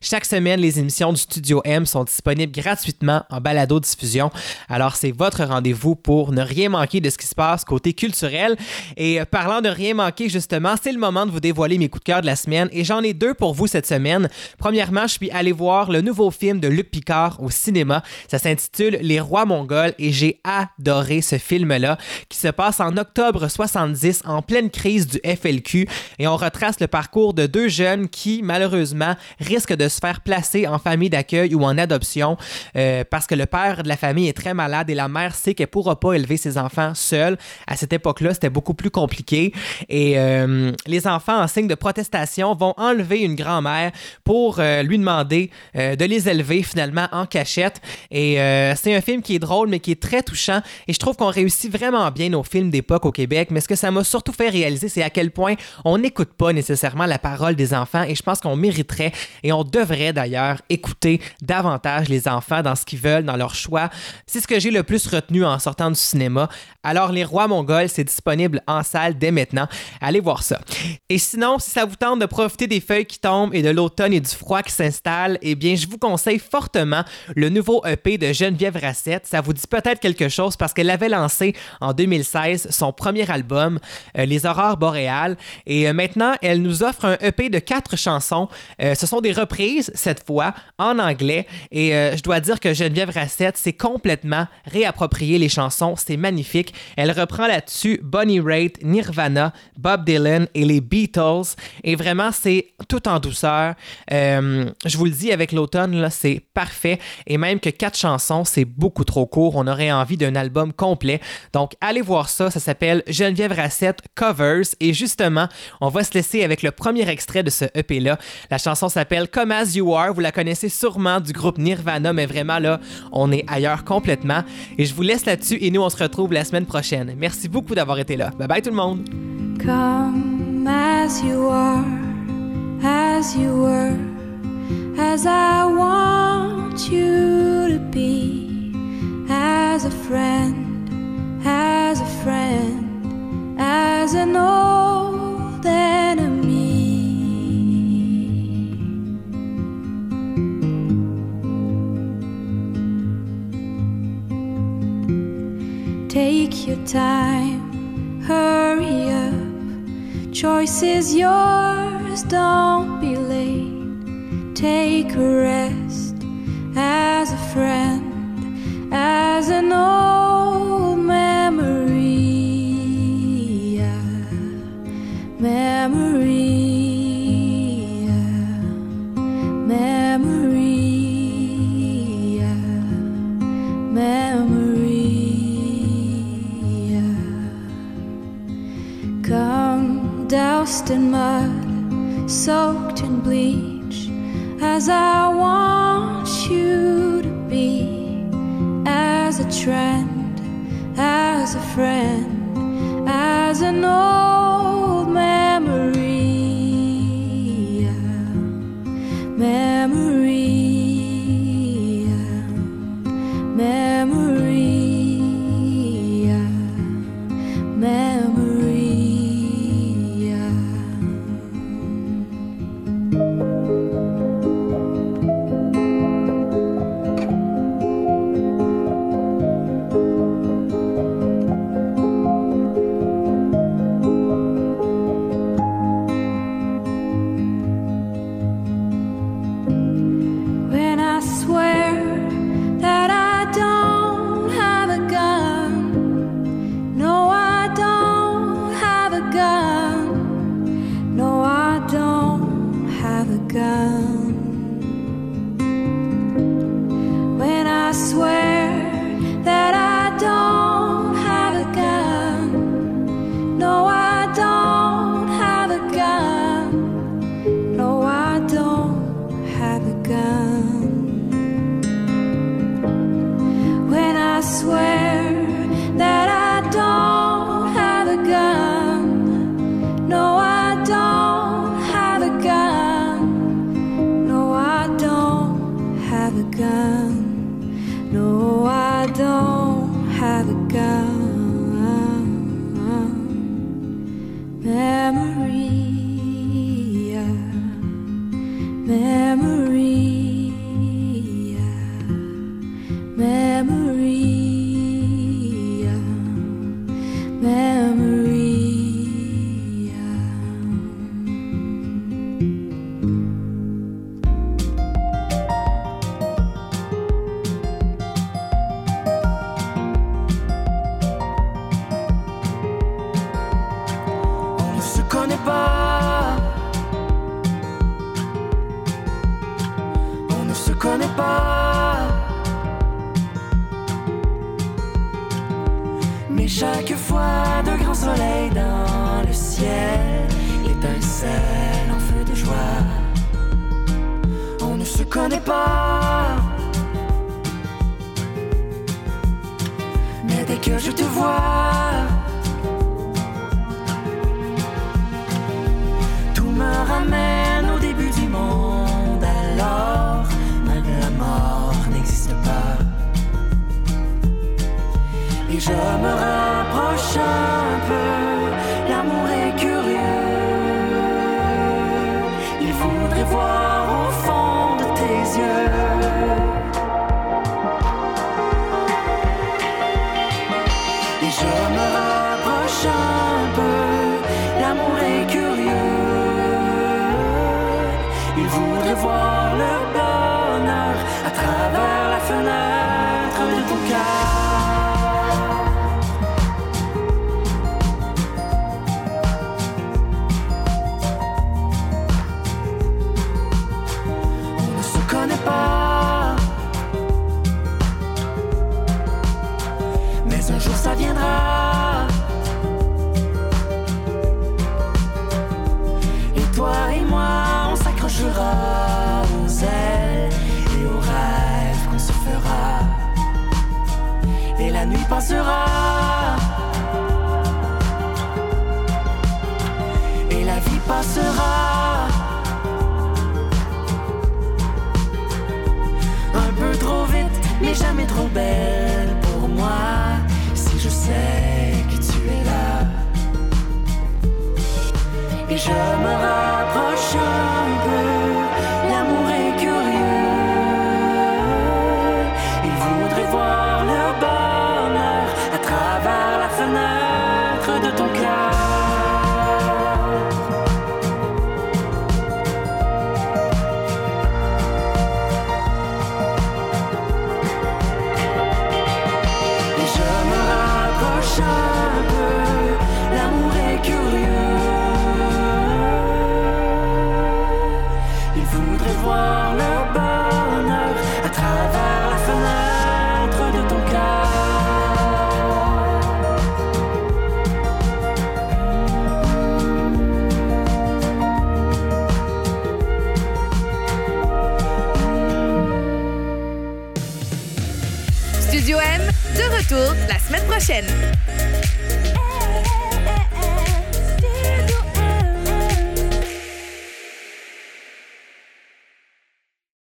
Chaque semaine, les émissions du Studio M sont disponibles gratuitement en balado-diffusion. Alors, c'est votre rendez-vous pour ne rien manquer de ce qui se passe côté culturel. Et euh, parlant de rien manquer, justement, c'est le moment de vous dévoiler mes coups de cœur de la semaine et j'en ai deux pour vous cette semaine. Premièrement, je suis allé voir le nouveau film de Luc Picard au cinéma. Ça s'intitule Les Rois Mongols et j'ai adoré ce film-là qui se passe en octobre 70 en pleine crise du FLQ on retrace le parcours de deux jeunes qui, malheureusement, risquent de se faire placer en famille d'accueil ou en adoption euh, parce que le père de la famille est très malade et la mère sait qu'elle pourra pas élever ses enfants seule. À cette époque-là, c'était beaucoup plus compliqué et euh, les enfants, en signe de protestation, vont enlever une grand-mère pour euh, lui demander de les élever finalement en cachette. Et c'est un film qui est drôle, mais qui est très touchant. Et je trouve qu'on réussit vraiment bien nos films d'époque au Québec. Mais ce que ça m'a surtout fait réaliser, c'est à quel point on n'écoute pas nécessairement la parole des enfants. Et je pense qu'on mériterait, et on devrait d'ailleurs, écouter davantage les enfants dans ce qu'ils veulent, dans leurs choix. C'est ce que j'ai le plus retenu en sortant du cinéma. Alors, Les Rois Mongols, c'est disponible en salle dès maintenant. Allez voir ça. Et sinon, si ça vous tente de profiter des feuilles qui tombent et de l'automne et du froid qui s'installe, eh bien, je vous conseille fortement le nouveau EP de Geneviève Rassette. Ça vous dit peut-être quelque chose parce qu'elle avait lancé en 2016 son premier album, euh, Les Aurores boréales. Et euh, maintenant, elle nous offre un EP de quatre chansons. Euh, ce sont des reprises, cette fois, en anglais. Et je dois dire que Geneviève Rassette s'est complètement réapproprié les chansons. C'est magnifique. Elle reprend là-dessus Bonnie Raitt, Nirvana, Bob Dylan et les Beatles. Et vraiment, c'est tout en douceur. Euh, je vous le dis, avec l'automne, c'est parfait. Et même que quatre chansons, c'est beaucoup trop court. On aurait envie d'un album complet. Donc, allez voir ça. Ça s'appelle Geneviève Rassette Covers. Et justement, on va se laisser avec le premier extrait de ce EP-là. La chanson s'appelle Come As You Are. Vous la connaissez sûrement du groupe Nirvana, mais vraiment là, on est ailleurs complètement. Et je vous laisse là-dessus et nous, on se retrouve la semaine prochaine. Merci beaucoup d'avoir été là. Bye bye tout le monde. Enemy. Take your time, hurry up. Choice is yours, don't be late. Take a rest as a friend, as an old Memory. yeah. Memory. Memory. Come doused in mud, soaked in bleach, as I want you to be, as a trend, as a friend, as an old old man. memories. Et la vie passera. Un peu trop vite, mais jamais trop belle pour moi. Si je sais que tu es là. Et je